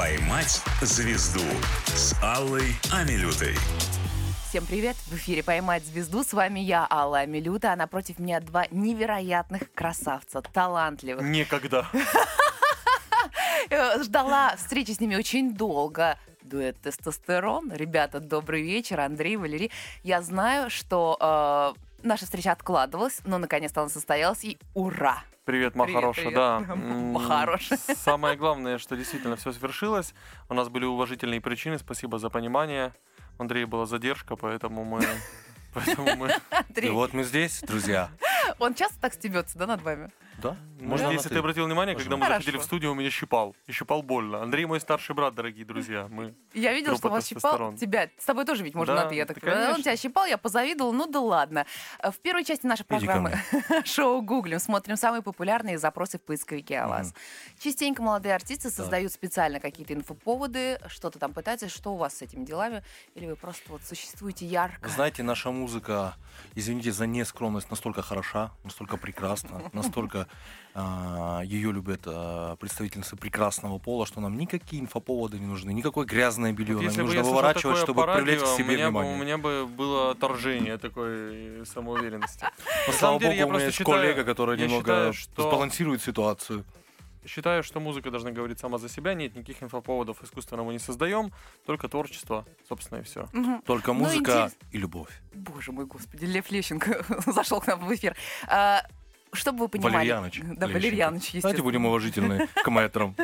«Поймать звезду» с Аллой Амилютой. Всем привет! В эфире «Поймать звезду». С вами я, Алла Амилюта, а напротив меня два невероятных красавца, талантливых. Некогда. Э, Ждала встречи с ними очень долго. Дуэт «Тестостерон». Ребята, добрый вечер. Андрей, Валерий. Я знаю, что э, наша встреча откладывалась, но наконец-то она состоялась, и ура! Привет, Привет, Махароша, привет. да. Махароша. М, Самое главное, что действительно все свершилось. У нас были уважительные причины, спасибо за понимание. У Андрея была задержка, поэтому мы... Поэтому мы... И Андрей, вот мы здесь, друзья. он часто так стебется, да, над вами? Да? Может, на если «ты». обратил внимание, когда мы Хорошо. заходили в студию, он меня щипал. И щипал больно. Андрей мой старший брат, дорогие друзья. Мы... Я видела, что вас щипал. Тебя, с тобой тоже ведь можно Да, на ты, я так да, понимаю. Он тебя щипал, я позавидовала, ну да ладно. В первой части нашей программы шоу «Гуглим» смотрим самые популярные запросы в поисковике о вас. Частенько молодые артисты создают специально какие-то инфоповоды, что-то там пытаются. Что у вас с этими делами? Или вы просто вот существуете ярко? Вы знаете, наша музыка, извините за нескромность, настолько хороша, настолько прекрасна, настолько ее любят а, представительницы прекрасного пола, что нам никакие инфоповоды не нужны, никакое грязное белье Вот нам если не бы нужно выворачивать, такое чтобы по привлечь к радио, себе у меня бы- внимание. У меня бы было отторжение такой самоуверенности. Но, На слава богу, у меня есть коллега, который немного считаю, что- сбалансирует ситуацию. Считаю, что музыка должна говорить сама за себя, нет никаких инфоповодов искусственно мы не создаем, только творчество, собственно, и все. Мгм. Только Ну, музыка интерес- и любовь. Боже мой, господи, Лев Лещенко зашел к нам в эфир. А, чтобы вы понимали... Валерьяныч. Да. Валерьяныч, Давайте будем уважительны к мэтрам.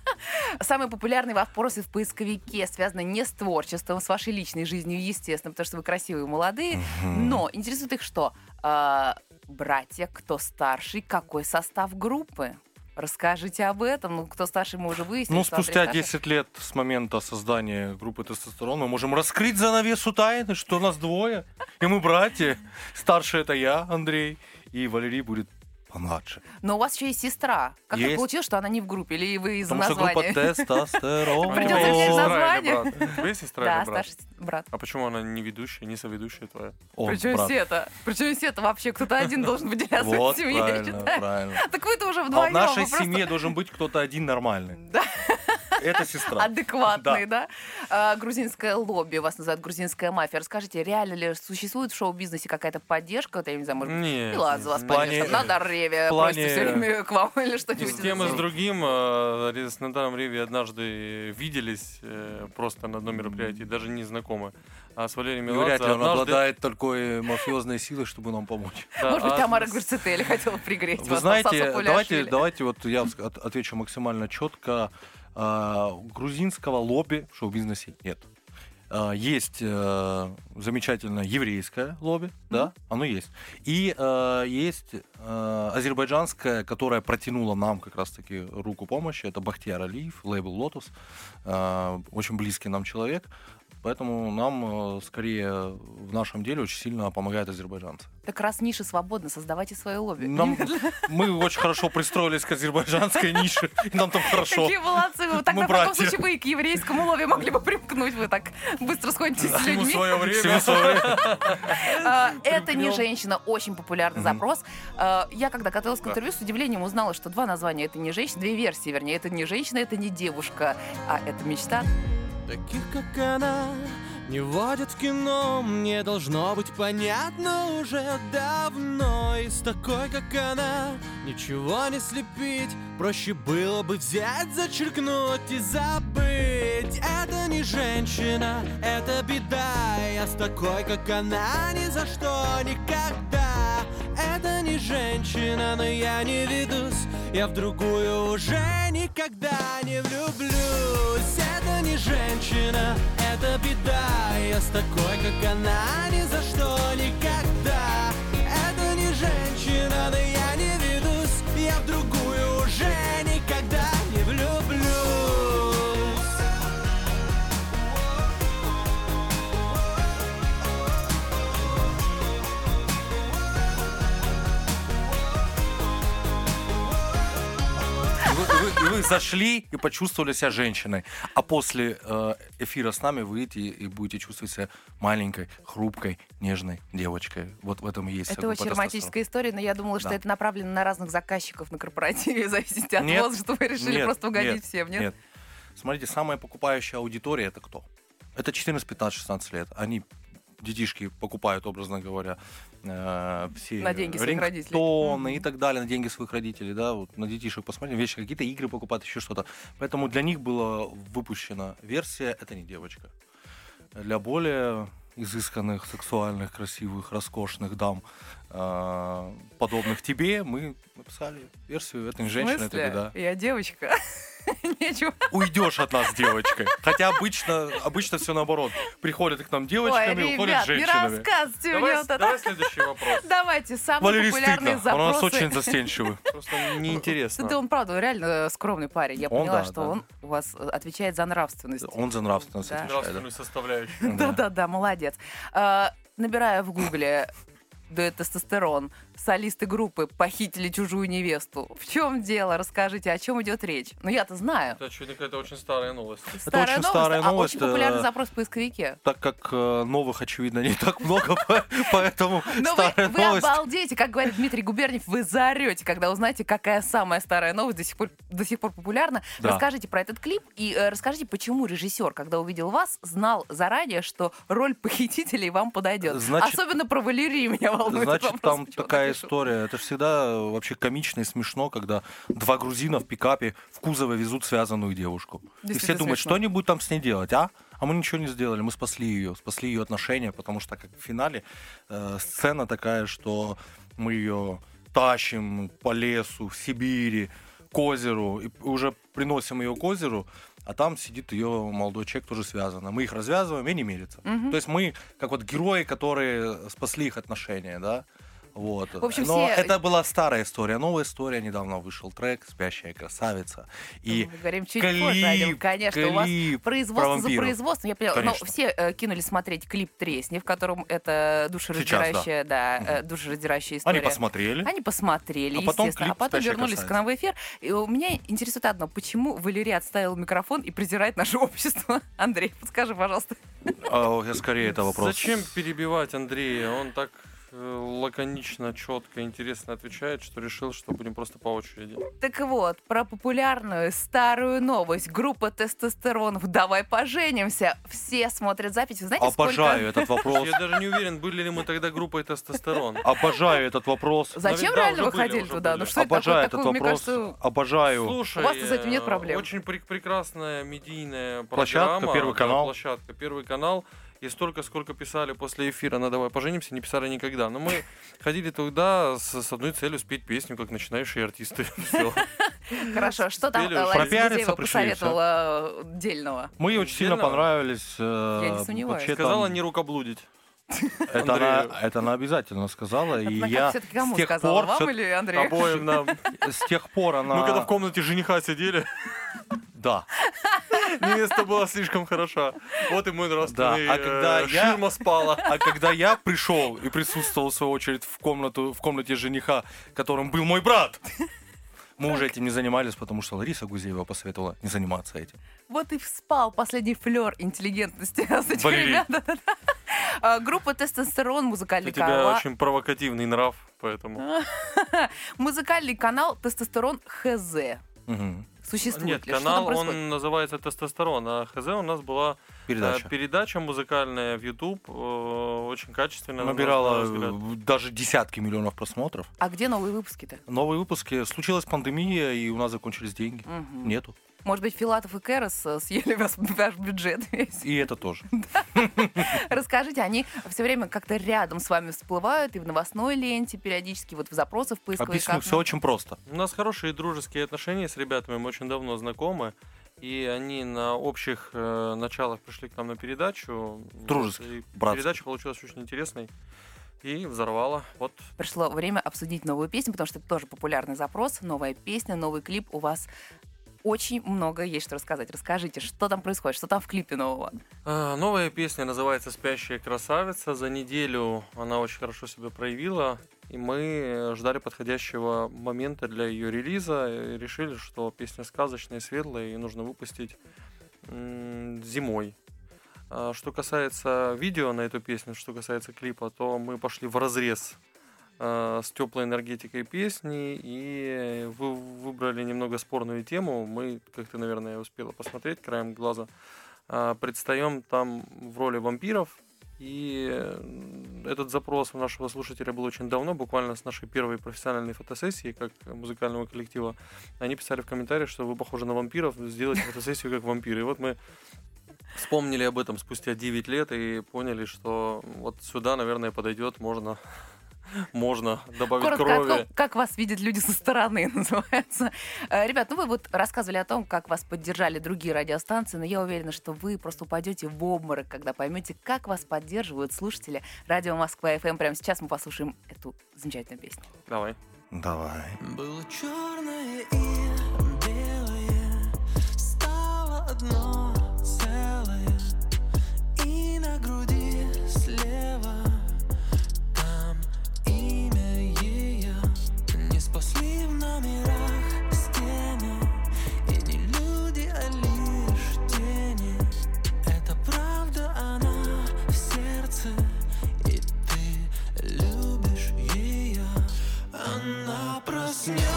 Самые популярные вопросы в поисковике связаны не с творчеством, с вашей личной жизнью, естественно, потому что вы красивые и молодые. Но интересует их что? А, братья, кто старший, какой состав группы? Расскажите об этом. Ну, кто старше, мы уже выяснили. Ну, спустя старше. 10 лет с момента создания группы «Тестостерон» мы можем раскрыть занавесу тайны, что нас двое, и мы братья. Старший это я, Андрей, и Валерий будет помладше. Но у вас еще есть сестра. Как так Есть. получилось, что она не в группе? Или вы из-за Потому что группа названия? «Тестостерон». Есть сестра название. или брат? У тебя есть сестра Да, или брат? старший брат. А почему она не ведущая, не соведущая твоя? Причем брат. Сета? Причем Сета вообще кто-то один должен выделяться в семье, я правильно, считаю. правильно. Так вы-то уже А вдвоем. в нашей семье должен быть кто-то один нормальный. Да. Это сестра. адекватный, да? А, грузинское лобби, вас называют грузинская мафия. Расскажите, реально ли существует в шоу-бизнесе какая-то поддержка? Я не знаю, может быть, Нет. Меладзе вас поддержит, Надар Реве в плане- просит все время к вам или И что-нибудь. с тем и с другим э, с Надаром Реви однажды виделись э, просто на одном мероприятии, даже не знакомы. А с Валерием И Меладзе вряд ли он однажды- обладает такой мафиозной силой, чтобы нам помочь. Да, Может быть, а Тамара Гверцетели хотела пригреть Вы вас, знаете, давайте, давайте вот я отвечу максимально четко. А, Грузинского лобби в шоу-бизнесе нет. А, Есть э, замечательное еврейское лобби, да, оно есть. И э, есть э, азербайджанское, которое протянуло нам как раз-таки руку помощи. Это Бахтияр Алиев, лейбл. Э, очень близкий нам человек. Поэтому нам э, скорее в нашем деле очень сильно помогают азербайджанцы. Так раз ниша свободна, создавайте свое лобби. Нам, мы очень хорошо пристроились к азербайджанской нише, и нам там хорошо. Какие молодцы! Вы так Мы на таком братья. случае вы и к еврейскому лобби могли бы примкнуть. Вы так быстро сходитесь с Всему людьми. свое время. Всему свое время. А, Это не женщина, очень популярный запрос. А, Я, когда готовилась к интервью, с удивлением узнала, что два названия это не женщина, две версии, вернее, это не женщина, это не девушка, а это мечта. Таких, как она, не водят в кино. Мне должно быть понятно уже давно. И с такой, как она, ничего не слепить. Проще было бы взять, зачеркнуть и забыть. Это не женщина, это беда. Я с такой, как она, ни за что никогда Это не женщина, но я не ведусь. Я в другую уже никогда не влюблюсь. Это не женщина, это беда. Я с такой, как она, ни за что никогда зашли и почувствовали себя женщиной. А после э, эфира с нами выйдете и будете чувствовать себя маленькой, хрупкой, нежной девочкой. Вот в этом и есть. Это очень романтическая история, но я думала, что Да. это направлено на разных заказчиков на корпоративе, в зависимости от Нет, возраста. Вы решили нет, просто угодить нет, всем, нет? Нет. Смотрите, самая покупающая аудитория это кто? Это 14, 15, 16 лет. Они детишки покупают, образно говоря, э, все На деньги своих родителей. рингтоны и так далее, на деньги своих родителей, да, вот на детишек посмотрим, вещи, какие-то игры покупают, еще что-то. Поэтому для них была выпущена версия «Это не девочка». Для более изысканных, сексуальных, красивых, роскошных дам, э, подобных тебе, мы написали версию «Это не женщина, это беда». Я девочка. Нечего. Уйдешь от нас девочкой. Хотя обычно, обычно все наоборот. Приходят к нам девочками, Ой, уходят ребят, не женщинами. рассказывайте мне Давай, вот это. давай следующий вопрос. Давайте, самые Валерий популярные стыдно, он у нас запросы. очень застенчивый. Просто неинтересно. Да он, правда, реально скромный парень. Я Он, поняла, да, что да. он у вас отвечает за нравственность. Он за нравственность Да. отвечает. Нравственную составляющую. Да. Да-да-да, молодец. А, Набираю в гугле дуэт тестостерон. Солисты группы похитили чужую невесту. В чем дело? Расскажите, о чем идет речь? Ну, я-то знаю. Это очевидно какая-то очень старая новость. Старая очень старая а новость, очень популярный э, запрос в поисковике. Так как э, новых, очевидно, не так много, по- поэтому Но вы, старая вы новость. обалдеете, как говорит Дмитрий Губерниев, вы заорете, когда узнаете, какая самая старая новость до сих пор, до сих пор популярна. Да. Расскажите про этот клип и э, расскажите, почему режиссер, когда увидел вас, знал заранее, что роль похитителей вам подойдет. Значит- Особенно про Валерию меня волнует. Значит, вопрос, там почему такая история. Это всегда э, вообще комично и смешно, когда два грузина в пикапе в кузове везут связанную девушку. И все думают, смешно. что-нибудь там с ней делать, а? А мы ничего не сделали, мы спасли ее, спасли ее отношения, потому что как в финале э, сцена такая, что мы ее тащим по лесу, в Сибири, к озеру, и уже приносим ее к озеру, а там сидит ее молодой человек, тоже связан. Мы их развязываем и не мирятся. Мгм. То есть мы как вот герои, которые спасли их отношения, да. Вот. В общем, Но все- это была старая история. Новая история. Недавно вышел трек «Спящая красавица». И Мы говорим чуть клип, позже. Конечно, у вас клип про производство за производством. Я поняла. Но Конечно. все э, кинули смотреть клип «Тресни», в котором это душераздирающая, да, э, душераздирающая история. Они посмотрели. Они посмотрели, А потом естественно, а клип потом «Спящая вернулись к красавица». нам в эфир. И у меня интересует одно, почему Валерий отставил микрофон и презирает наше общество? Андрей, подскажи, пожалуйста. А, я скорее это вопрос. Зачем перебивать Андрея? Он так лаконично, четко, интересно отвечает, что решил, что будем просто по очереди. Так вот, про популярную старую новость. Группа тестостеронов «Давай поженимся». Все смотрят запись. Вы знаете, Обожаю этот вопрос. Я даже не уверен, были ли мы тогда группой тестостерон. Обожаю этот вопрос. сколько... Зачем да, реально уже вы были, ходили уже туда? были. Ну что это Обожаю такое? этот такое? Мне вопрос. кажется, Обожаю. Слушай, У вас-то с этим нет проблем. Очень прек- прекрасная медийная Площадка, программа. Первый да, канал. площадка, Первый канал. И столько, сколько писали после эфира на «Давай поженимся», не писали никогда. Но мы ходили туда с, с одной целью спеть песню, как начинающие артисты. Хорошо, что там э. Лариса посоветовала э, дельного? Мы очень сильно понравились. э, Я не сомневаюсь. Сказала не рукоблудить. Это она, это она обязательно сказала. И Она я кому с тех сказала? пор Вам или Андрею? Обоим нам. с тех пор она... Мы когда в комнате жениха сидели, Да. невеста была слишком хороша. Вот и мой нравственный Да, а когда э, я- ширма спала. А когда я пришел и присутствовал, в свою очередь, в, комнату, в комнате жениха, которым был мой брат, мы уже этим не занимались, потому что Лариса Гузеева посоветовала не заниматься этим. Вот и вспал последний флер интеллигентности с этих Валерий. ребят. Да-да-да. А, Группа «Тестостерон», У музыкальный тебя канал. очень провокативный нрав, поэтому... Музыкальный канал «Тестостерон ХЗ». Мгм. Существует Нет, канал, он называется «Тестостерон», а ХЗ у нас была э, Передача. передача музыкальная в YouTube, э, очень качественная. Набирала э, даже десятки миллионов просмотров. А где новые выпуски-то? Новые выпуски. Случилась пандемия, и у нас закончились деньги. Мгм. Нету. Может быть, Филатов и Керос э, съели ваш, ваш бюджет весь? И это тоже. Расскажите, они все время как-то рядом с вами всплывают и в новостной ленте периодически, вот в запросах в Объясню, поисковиках. все очень просто. У нас хорошие дружеские отношения с ребятами, мы очень давно знакомы. И они на общих э, началах пришли к нам на передачу. И братских. Передача получилась очень интересной. И взорвала. Вот Пришло время обсудить новую песню, потому что это тоже популярный запрос. Новая песня, новый клип. У вас очень много есть что рассказать. Расскажите, что там происходит, что там в клипе нового? А, Новая песня называется «Спящая красавица». За неделю она очень хорошо себя проявила. И мы ждали подходящего момента для ее релиза. И решили, что песня сказочная, светлая, и нужно выпустить зимой. А Что касается видео на эту песню, что касается клипа, то мы пошли в разрез с теплой энергетикой песни и вы- вы- выбрали немного спорную тему. Мы, как ты, наверное, успела посмотреть краем глаза, а, предстаем там в роли вампиров. И э, этот запрос у нашего слушателя был очень давно, буквально с нашей первой профессиональной фотосессии, как музыкального коллектива. Они писали в комментариях, что вы похожи на вампиров, сделайте фотосессию как вампиры. И вот мы вспомнили об этом спустя 9 лет и поняли, что вот сюда, наверное, подойдет, можно можно добавить Коротко о крови. том, как вас видят люди со стороны, называется. Э, Ребят, ну вы вот рассказывали о том, как вас поддержали другие радиостанции, но я уверена, что вы просто упадете в обморок, когда поймете, как вас поддерживают слушатели радио Москва ФМ. Прямо сейчас мы послушаем эту замечательную песню. Давай. Давай. Было черное и белое, стало одно целое, и на груди Она проснется,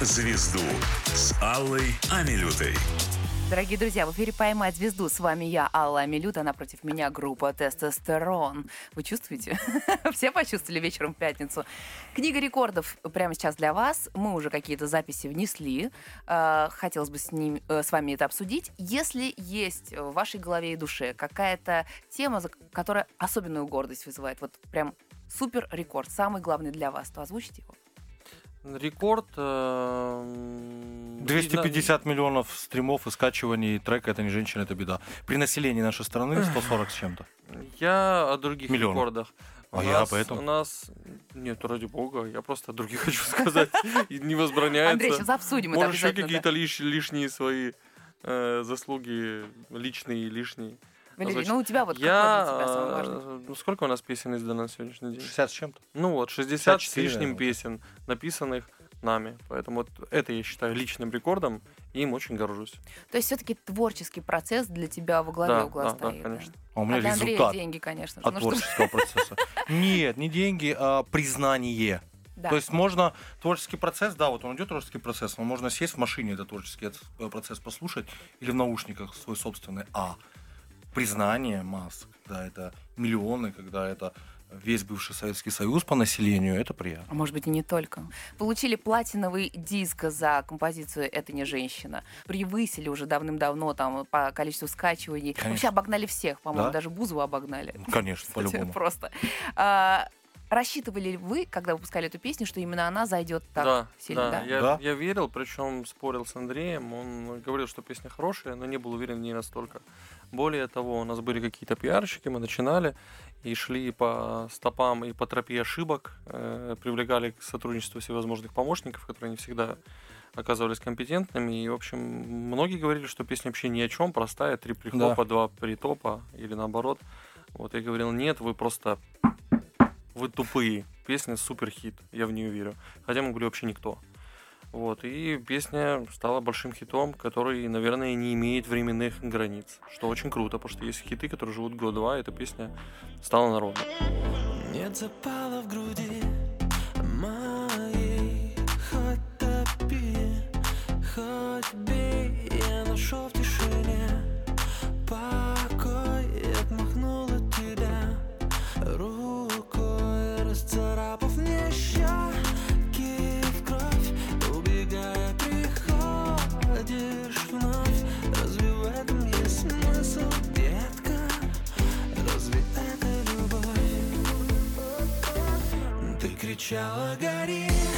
звезду» с Аллой Амилютой. Дорогие друзья, в эфире «Поймать звезду». С вами я, Алла Амилюта, напротив меня группа «Тестостерон». Вы чувствуете? Все почувствовали вечером в пятницу. Книга рекордов прямо сейчас для вас. Мы уже какие-то записи внесли. Э, Хотелось бы с, ним, э, с вами это обсудить. Если есть в вашей голове и душе какая-то тема, которая особенную гордость вызывает, вот прям супер рекорд, самый главный для вас, то озвучите его. Рекорд... э, м, 250 миллионов стримов и скачиваний трека «Это не женщина, это беда». При населении нашей страны 140 с чем-то. Я о других Миллионов. рекордах. А У я нас- поэтому. У нас... Нет, ради бога, я просто о других хочу сказать. И не возбраняется. Андрей, сейчас обсудим это Может, еще какие-то лиш- лишние свои э, заслуги, личные и лишние. Валерий, Значит, ну у тебя вот Я... какой для тебя самый важный? э, ну, сколько у нас песен издано на сегодняшний день? 60 с чем-то. Ну вот, 60 с 54, лишним наверное. песен, написанных нами. Поэтому вот это я считаю личным рекордом, и им очень горжусь. То есть все-таки творческий процесс для тебя во главе Да, угла да, да, стоит. конечно. А у меня а для Андрея результат деньги, конечно. же. от Ну, что- творческого процесса. Нет, не деньги, а признание. Да. То есть можно творческий процесс, да, вот он идет творческий процесс, но можно сесть в машине этот творческий э, процесс послушать или в наушниках свой собственный. А признание масс, когда это миллионы, когда это весь бывший Советский Союз по населению, это приятно. А может быть, и не только. Получили платиновый диск за композицию «Это не женщина». Превысили уже давным-давно там по количеству скачиваний. Конечно. Вообще обогнали всех, по-моему, Да? даже Бузова обогнали. Ну, Конечно, по-любому. Просто. А, Рассчитывали ли вы, когда выпускали эту песню, что именно она зайдет так да, сильно, да? да, Я, Да. я верил, причем спорил с Андреем. Он говорил, что песня хорошая, но не был уверен в ней настолько. Более того, у нас были какие-то пиарщики, мы начинали и шли по стопам и по тропе ошибок, э, привлекали к сотрудничеству всевозможных помощников, которые не всегда оказывались компетентными. И, в общем, многие говорили, что песня вообще ни о чем, простая, три прихлопа, два притопа или наоборот. Вот я говорил, нет, вы просто вы тупые. Песня супер хит, я в нее верю. Хотя мы были вообще никто. Вот, и песня стала большим хитом, который, наверное, не имеет временных границ. Что очень круто, потому что есть хиты, которые живут год-два, и эта песня стала народной. Нет запала в груди моей Хоть топи, хоть бей Я нашел в тишине покой кричала гори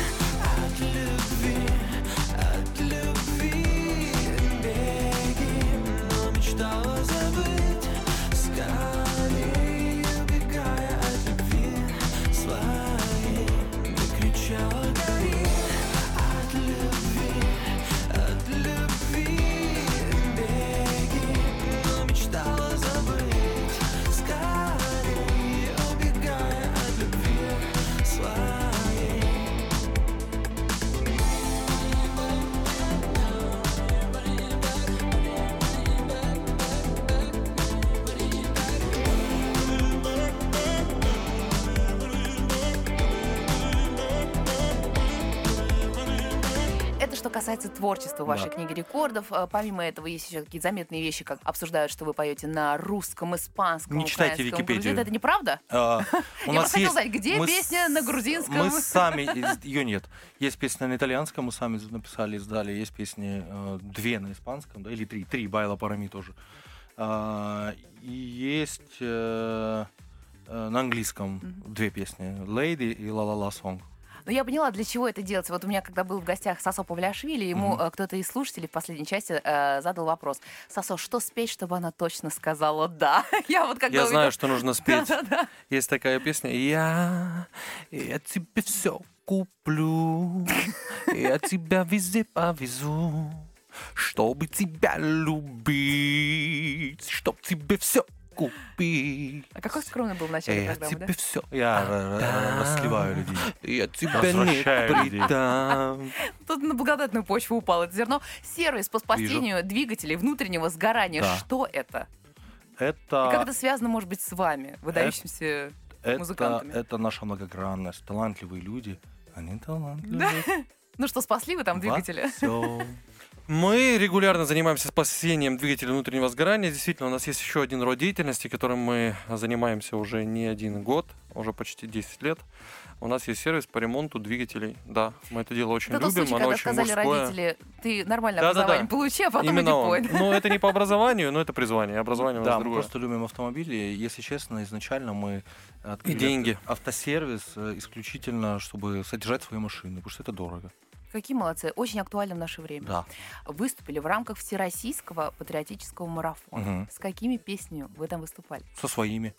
касается творчества вашей Да. книги рекордов. Э, Помимо этого, есть еще какие заметные вещи, как обсуждают, что вы поете на русском, испанском, Не читайте Википедию. Это неправда? А, У Я нас хотела есть... знать, где мы песня на грузинском? Мы сами, ее нет. Есть песня на итальянском, мы сами написали, издали. Есть песни э, две на испанском, да, или три. Три, Байла Парами тоже. А, И есть э, на английском две песни. Lady и La La La Song. Ну, я поняла, для чего это делается. Вот у меня, когда был в гостях Сосо Павлиашвили, ему э, кто-то из слушателей в последней части э, задал вопрос. Сосо, что спеть, чтобы она точно сказала «да»? Я вот когда Я знаю, увидела- что нужно спеть. Есть такая песня. Я, я тебе все куплю, я тебя везде повезу, чтобы тебя любить, чтоб тебе все купить. А какой скромный был в начале Я программы, да? тебе все Я р- Да. расливаю людей. Я тебя Возвращаю не предам. Тут на благодатную почву упало это зерно. Сервис по спасению двигателей внутреннего сгорания. Да. Что это? И Это, как это связано, может быть, с вами, выдающимся... это, музыкантами? это наша многогранность. Талантливые люди. Они талантливые. Ну что, спасли вы там двигатели? Всё. Мы регулярно занимаемся спасением двигателя внутреннего сгорания. Действительно, у нас есть еще один род деятельности, которым мы занимаемся уже не один год, уже почти 10 лет. У нас есть сервис по ремонту двигателей. Да, мы это дело очень Это любим, случай, оно когда очень сказали мужское. родители, ты нормальное Да-да-да. образование получи, а потом Именно иди он. Ну, это не по образованию, но это призвание. Образование у нас Да, мы просто любим автомобили. Если честно, изначально мы открыли деньги. авто- автосервис э, исключительно, чтобы содержать свои машины, потому что это дорого. Какие молодцы, очень актуально в наше время. Да. Выступили в рамках Всероссийского патриотического марафона. Мгм. С какими песнями вы там выступали? Со своими.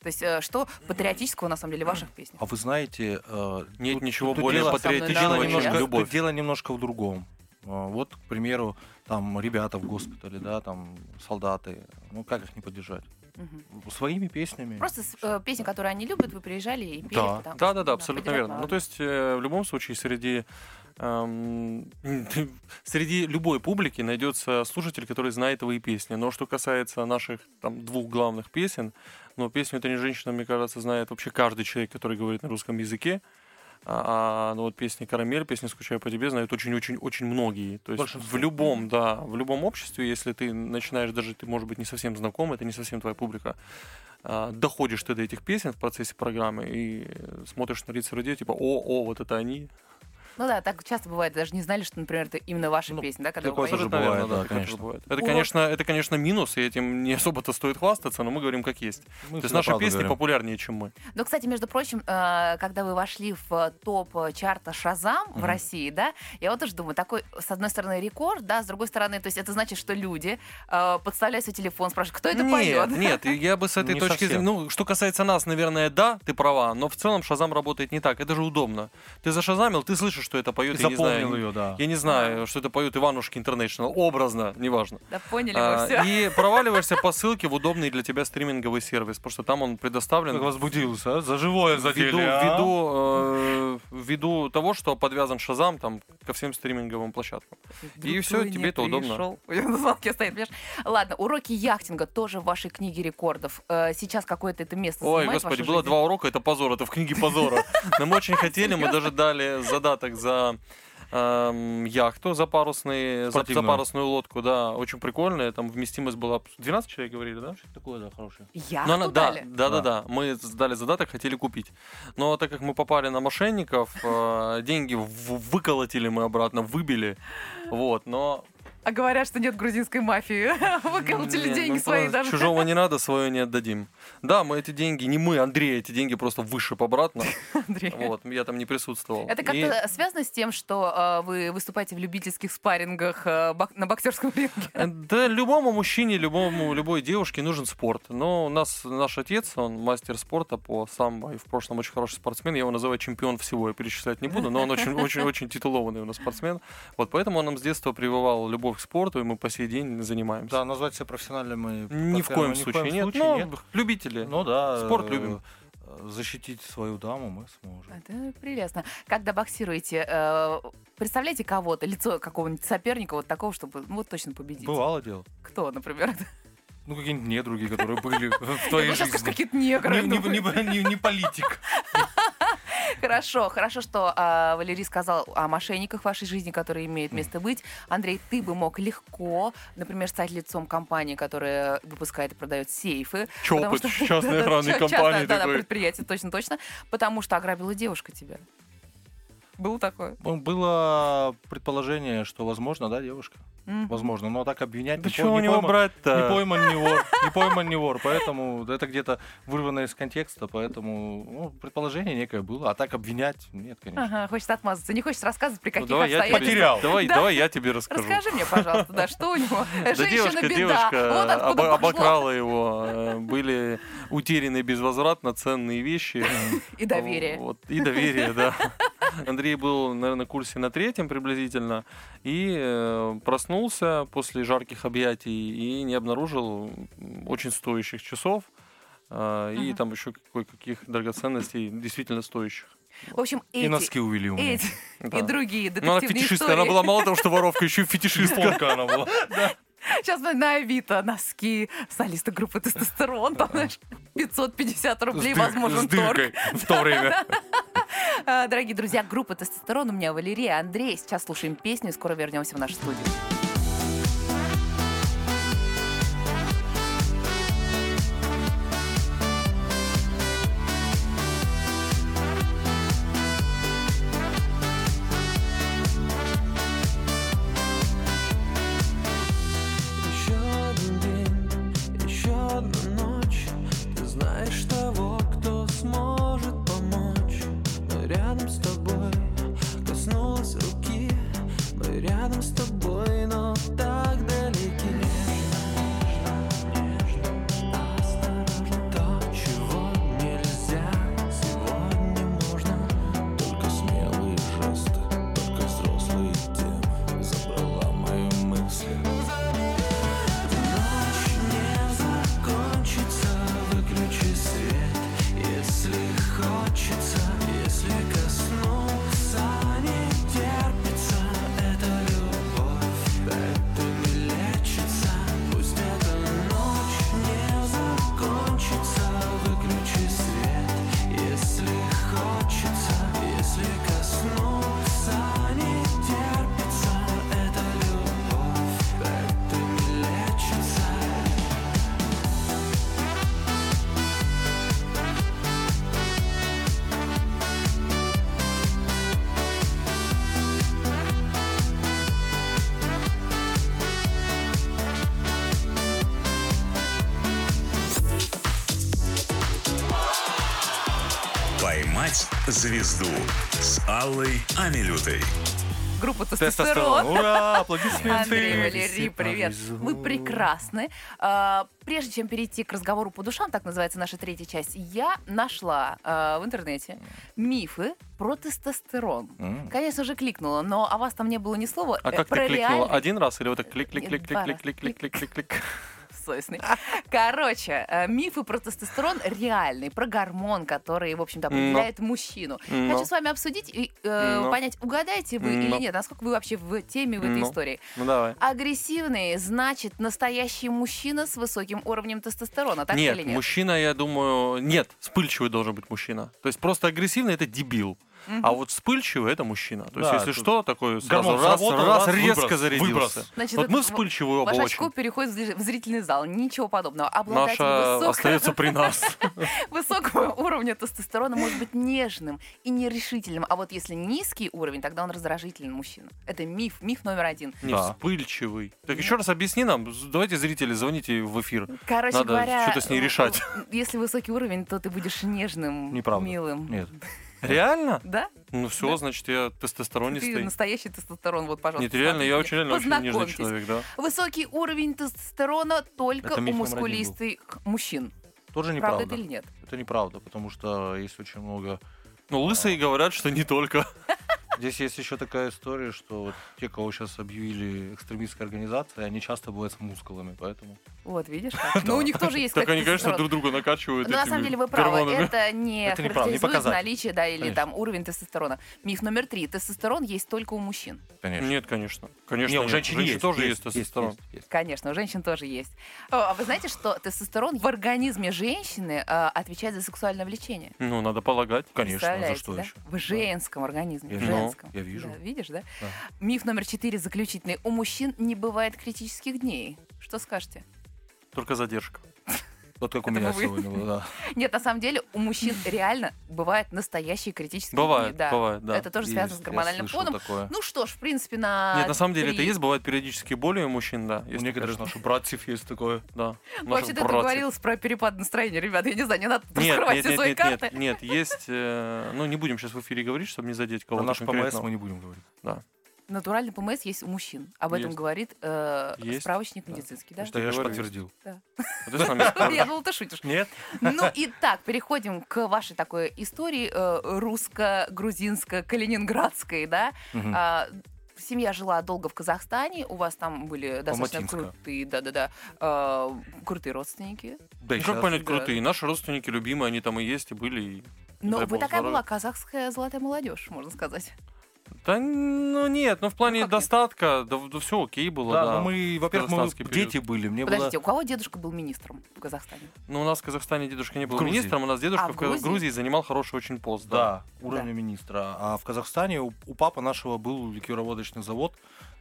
То есть э, что патриотического, на самом деле, в ваших песнях? А вы знаете, э, Нет тут- ничего тут более дело- патриотичного, Со мной дело на чем немножко, любовь. дело немножко в другом. А, Вот, к примеру, там ребята в госпитале, да, там солдаты. Ну как их не поддержать? Мгм. Своими песнями. Просто с- э, песни, которые они любят, вы приезжали и пели. Да. потому Да, да, да, абсолютно верно. Ну, то есть, э, в любом случае, среди среди любой публики найдется слушатель, который знает твои песни. Но что касается наших там двух главных песен, ну, песню «Это не женщина», мне кажется, знает вообще каждый человек, который говорит на русском языке. А, ну вот песни «Карамель», песни «Скучаю по тебе» знают очень-очень-очень многие. То есть Большинство. в любом, да, в любом обществе, если ты начинаешь, даже ты, может быть, не совсем знаком, это не совсем твоя публика, а, доходишь ты до этих песен в процессе программы и смотришь на лица людей, типа, о, о, вот это они. Ну да, так часто бывает, даже не знали, что, например, это именно ваша Ну, песня, да, когда вы такое тоже Абсолютно бывает, да, такое конечно. бывает. Это, Урок. конечно, это, конечно, минус, и этим не особо-то стоит хвастаться, но мы говорим как есть. Мы То есть наши песни говорим. популярнее, чем мы. Ну, кстати, между прочим, э, когда вы вошли в топ чарта Шазам в Мгм. России, да, я вот тоже думаю, такой, с одной стороны, рекорд, да, с другой стороны, то есть это значит, что люди э, подставляют свой телефон, спрашивают, кто это нет, поет? нет, я бы с этой Не точки зрения, ну, что касается нас, наверное, да, ты права, но в целом Шазам работает не так, это же удобно. Ты зашазамил, ты слышишь, что это поет, Ты я не знаю, ее, да. я не знаю, что это поет Иванушки Интернешнл, образно, неважно. Да, поняли А, мы все. и проваливаешься по ссылке в удобный для тебя стриминговый сервис, потому что там он предоставлен Как возбудился, а? За живое задели, ввиду, а? ввиду, э, ввиду того, что подвязан Шазам там ко всем стриминговым площадкам. Вдруг и твой тебе это удобно. пришел. Стоит, понимаешь? Ладно, уроки яхтинга тоже в вашей книге рекордов. Э, Сейчас какое-то это место Ой, господи, было жизни? два урока, это позор, это в книге позора. Но мы очень хотели, мы даже дали задаток за эм, яхту за, парусный, за, за парусную лодку, да, очень прикольная, там вместимость была 12 человек, говорили, да? Что такое, да, хорошее. Яхту Но она- да, дали? да, да, Да. да. Мы дали задаток, хотели купить. Но так как мы попали на мошенников, э, деньги в- выколотили мы обратно, выбили. Вот, но... А говорят, что нет грузинской мафии. Выколотили Не, деньги ну, свои даже. Чужого не надо, свое не отдадим. Да, мы эти деньги, не мы, Андрей, эти деньги просто вышиб обратно. Андрей. Вот, я там не присутствовал. Это И- как-то связано с тем, что э, вы выступаете в любительских спаррингах э, бок- на боксерском ринге? Э, Да, любому мужчине, любому, любой девушке нужен спорт. Но у нас наш отец, он мастер спорта по самбо, и в прошлом очень хороший спортсмен. Я его называю чемпион всего, я перечислять не буду, но он очень, очень, очень титулованный у нас спортсмен. Вот поэтому он нам с детства прививал любовь к спорту, и мы по сей день занимаемся. Да, назвать себя профессиональным мы Ни в коем ни в случае коем нет. случае но нет. любители. Ну да. Спорт э, любим. Защитить свою даму мы сможем. Это прелестно. Когда боксируете, э, представляете кого-то, лицо какого-нибудь соперника, вот такого, чтобы ну, вот точно победить? Бывало дело. Кто, например? Ну, какие-нибудь недруги, которые были в твоей скажешь, жизни. какие-то негры. Не политик. Хорошо. Хорошо, что а, Валерий сказал о мошенниках в вашей жизни, которые имеют место быть. Андрей, ты бы мог легко, например, стать лицом компании, которая выпускает и продает сейфы. что- частной охранной компании да-да, такой. предприятие, точно-точно. Потому что ограбила девушка тебя. Было такое? Ну, Было предположение, что возможно, да, девушка? Возможно, но так обвинять Да не, чего по- у не него пойма- брать-то? Не пойман не вор, не пойман не вор, поэтому это где-то вырвано из контекста, поэтому ну, предположение некое было, а так обвинять нет, конечно. Ага, хочется отмазаться. Не хочешь рассказывать, при Ну, каких давай я тебе, обстоятельствах. Потерял. Давай, Да. давай я тебе расскажу. Расскажи мне, пожалуйста, да, что у него? Да Женщина девушка, беда. девушка Вот обокрала его. э, Были утеряны безвозвратно ценные вещи. И доверие. Вот, и доверие, да. Андрей был, наверное, на курсе на третьем приблизительно. И э, проснулся после жарких объятий и не обнаружил очень стоящих часов. э, И там еще кое-каких драгоценностей действительно стоящих. В общем, И эти, носки увели у меня. эти Да. и другие Ну, она детективные фетишистка, истории. она была мало того, что воровка, еще и фетишистка. Она была. Сейчас на, на Авито носки солиста группы тестостерон, там, знаешь, 550 рублей, возможен торг. в то время. А, Дорогие друзья, группа тестостерон, у меня Валерия, Андрей. Сейчас слушаем песню и скоро вернемся в нашу студию. Звезду» с Аллой Амилютой. Группа Тестостерон. Ура, аплодисменты. Андрей, Валерий, привет. Вы прекрасны. А, Прежде чем перейти к разговору по душам, так называется наша третья часть, я нашла а, в интернете мифы про тестостерон. Конечно же, кликнула, но о вас там не было ни слова. А Э, как ты про кликнула? реальный- Один раз или вот так клик-клик-клик-клик-клик-клик-клик-клик? Совестный. Короче, э, мифы про тестостерон реальные, про гормон, который, в общем-то, определяет мужчину. Но. Хочу с вами обсудить и э, Но. понять, угадаете вы или Но. нет, насколько вы вообще в теме в этой Но. истории. Ну давай. Агрессивный значит настоящий мужчина с высоким уровнем тестостерона, так нет, или нет? мужчина, я думаю, нет, вспыльчивый должен быть мужчина. То есть просто агрессивный это дебил. Мгм. А вот вспыльчивый это мужчина. То есть, Да, если тут что, такой сразу раз, сработал, раз, раз, резко выброс, зарядился. выброс. Значит, вот это мы вспыльчивые оба Ваш очень. очко переходит в зри- в зрительный зал. Ничего подобного. Обладатель Наша высокого, остается при нас. высокого уровня тестостерона может быть нежным и нерешительным. А вот если низкий уровень, тогда он раздражительный мужчина. Это миф, миф номер один. Не, Да. вспыльчивый. Так еще раз объясни нам. Давайте, зрители, звоните в эфир. Короче Надо говоря, что-то с ней решать. э, Если высокий уровень, то ты будешь нежным, Неправда. милым. Нет. Реально? Да? Ну все, Да. значит, я Ты тестостеронистый. настоящий тестостерон, вот, пожалуйста. Нет, реально, я очень реально очень нежный человек, да. Высокий уровень тестостерона только у мускулистых мужчин. Тоже Правда неправда. это или нет? Это неправда, потому что есть очень много... Ну, лысые говорят, что не только. Здесь есть еще такая история, что вот те, кого сейчас объявили экстремистской организацией, они часто бывают с мускулами, поэтому... Вот, видишь как? Ну, у них тоже есть Так они, конечно, друг друга накачивают Ну, на самом деле вы правы, это не характеризует наличие, да, или там уровень тестостерона. Миф номер три. Тестостерон есть только у мужчин. Конечно. Нет, конечно. Конечно, Не, у женщин тоже есть, тестостерон. Конечно, у женщин тоже есть. А вы знаете, что тестостерон в организме женщины э, отвечает за сексуальное влечение? Ну, надо полагать. Конечно, за что еще? В женском организме. Женском. Я вижу. Да, видишь, да? Да. Миф номер четыре, заключительный. У мужчин не бывает критических дней. Что скажете? Только задержка. Вот как у меня вы. сегодня было, да. Нет, на самом деле у мужчин реально бывают настоящие критические Бывает. Да. бывает, да. Это тоже связано с гормональным фоном. такое. Ну что ж, в принципе, на Нет, на самом деле это есть, бывают периодические боли у мужчин, да. У Есть некоторых такое, наших братьев есть такое. Да. Вообще, ты договорилась про перепад настроения, ребята. Я не знаю, не надо Нет, раскрывать нет, все нет, свои нет, карты. нет, нет, есть, э, ну не будем сейчас в эфире говорить, чтобы не задеть кого-то наш ПМС конкретного. мы не будем говорить. Да. Натуральный ПМС есть у мужчин. Об этом Есть. говорит э, Есть. справочник Да. медицинский, да? Что я же подтвердил. Я думала, ты шутишь. Нет? Ну и так, переходим к вашей такой истории э, русско-грузинско-калининградской, да? А, Семья жила долго в Казахстане, у вас там были достаточно крутые, да-да-да, э, крутые родственники. Да, и как понять, да. крутые. Наши родственники любимые, они там и есть, и были. и- Но вы такая здоровья. была казахская золотая молодежь, можно сказать. Да, ну нет, ну в плане нет? достатка, да, все окей было, Да, да. ну мы, во-первых, мы дети были. Мне Подождите, было... у кого дедушка был министром в Казахстане? Ну, у нас в Казахстане дедушка не был Грузии. министром, у нас дедушка А, в в, Ка- в Грузии? Грузии занимал хороший очень пост. Да. Да, уровня министра. А в Казахстане у, у папы нашего был ликероводочный завод,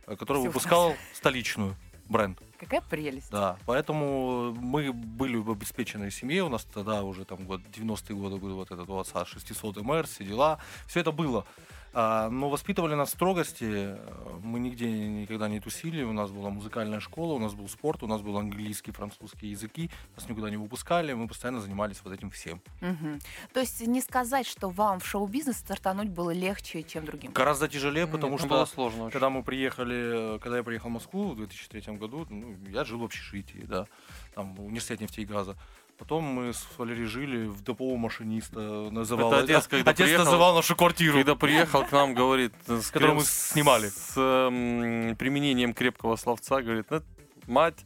э, который Всё, выпускал столичную бренд. Какая прелесть. Да, поэтому мы были в обеспеченной семье, у нас тогда уже там год 90-е годы был вот этот у отца 600 МР, все дела, все это было. А, но воспитывали нас в строгости, мы нигде никогда не тусили, у нас была музыкальная школа, у нас был спорт, у нас был английский, французский языки, нас никуда не выпускали, мы постоянно занимались вот этим всем. Мгм. То есть не сказать, что вам в шоу-бизнес стартануть было легче, чем другим. Гораздо тяжелее, Нет, потому ну, что было сложно очень. Когда мы приехали, когда я приехал в Москву в 2003 году, ну, я жил в общежитии, да, там в университете нефти и газа. Потом мы с Валерией жили в депо машиниста, называл. Это отец, когда отец приехал- называл нашу квартиру. Когда приехал к нам, говорит, с, Которую мы снимали. С эм, применением крепкого словца, говорит, «Ну, мать,